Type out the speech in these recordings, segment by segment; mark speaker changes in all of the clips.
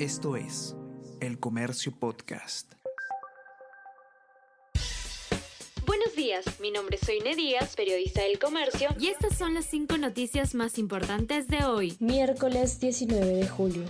Speaker 1: Esto es El Comercio Podcast.
Speaker 2: Buenos días, mi nombre es Soine Díaz, periodista del Comercio,
Speaker 3: y estas son las cinco noticias más importantes de hoy,
Speaker 4: miércoles 19 de julio.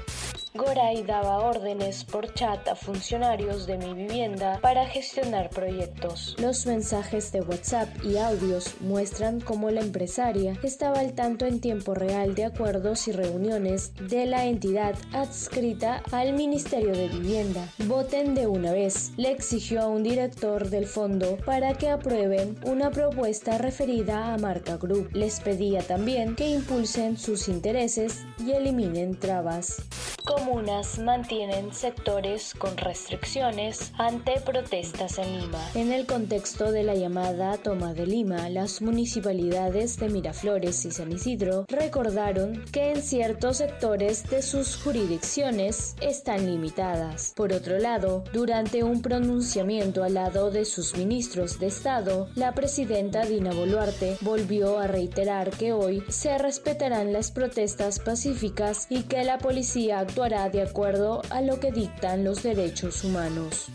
Speaker 4: Goray daba órdenes por chat a funcionarios de mi vivienda para gestionar proyectos. Los mensajes de WhatsApp y audios muestran cómo la empresaria estaba al tanto en tiempo real de acuerdos y reuniones de la entidad adscrita al Ministerio de Vivienda. Voten de una vez, le exigió a un director del fondo para que aprueben una propuesta referida a Marca Group. Les pedía también que impulsen sus intereses y eliminen trabas comunas mantienen sectores con restricciones ante protestas en Lima. En el contexto de la llamada toma de Lima, las municipalidades de Miraflores y San Isidro recordaron que en ciertos sectores de sus jurisdicciones están limitadas. Por otro lado, durante un pronunciamiento al lado de sus ministros de Estado, la presidenta Dina Boluarte volvió a reiterar que hoy se respetarán las protestas pacíficas y que la policía actuará de acuerdo a lo que dictan los derechos humanos.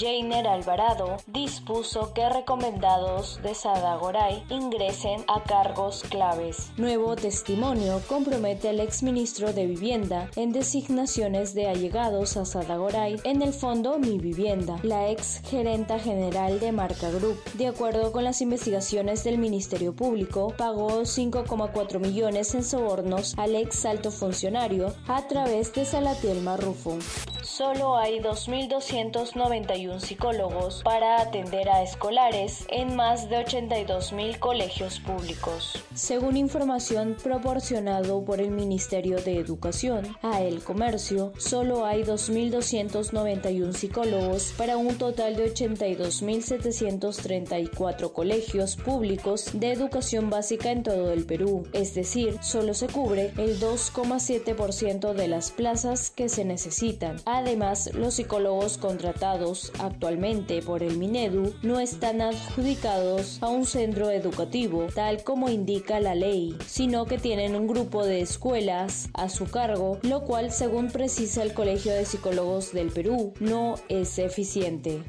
Speaker 4: Jainer Alvarado dispuso que recomendados de Sada Goray ingresen a cargos claves. Nuevo testimonio compromete al exministro de Vivienda en designaciones de allegados a Sada Goray en el fondo Mi Vivienda, la ex gerenta general de Marca Group. De acuerdo con las investigaciones del Ministerio Público, pagó 5,4 millones en sobornos al ex alto funcionario a través de Salatiel Marrufo. Solo hay 2.291 psicólogos para atender a escolares en más de 82 mil colegios públicos. Según información proporcionado por el Ministerio de Educación a El Comercio, solo hay 2.291 psicólogos para un total de 82.734 colegios públicos de educación básica en todo el Perú. Es decir, solo se cubre el 2,7% de las plazas que se necesitan. Además, los psicólogos contratados actualmente por el Minedu no están adjudicados a un centro educativo, tal como indica la ley, sino que tienen un grupo de escuelas a su cargo, lo cual, según precisa el Colegio de Psicólogos del Perú, no es eficiente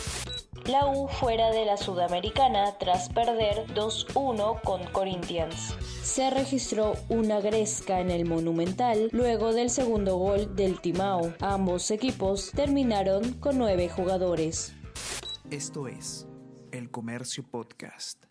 Speaker 4: la U fuera de la Sudamericana tras perder 2-1 con Corinthians. Se registró una gresca en el Monumental luego del segundo gol del Timao. Ambos equipos terminaron con nueve jugadores.
Speaker 1: Esto es El Comercio Podcast.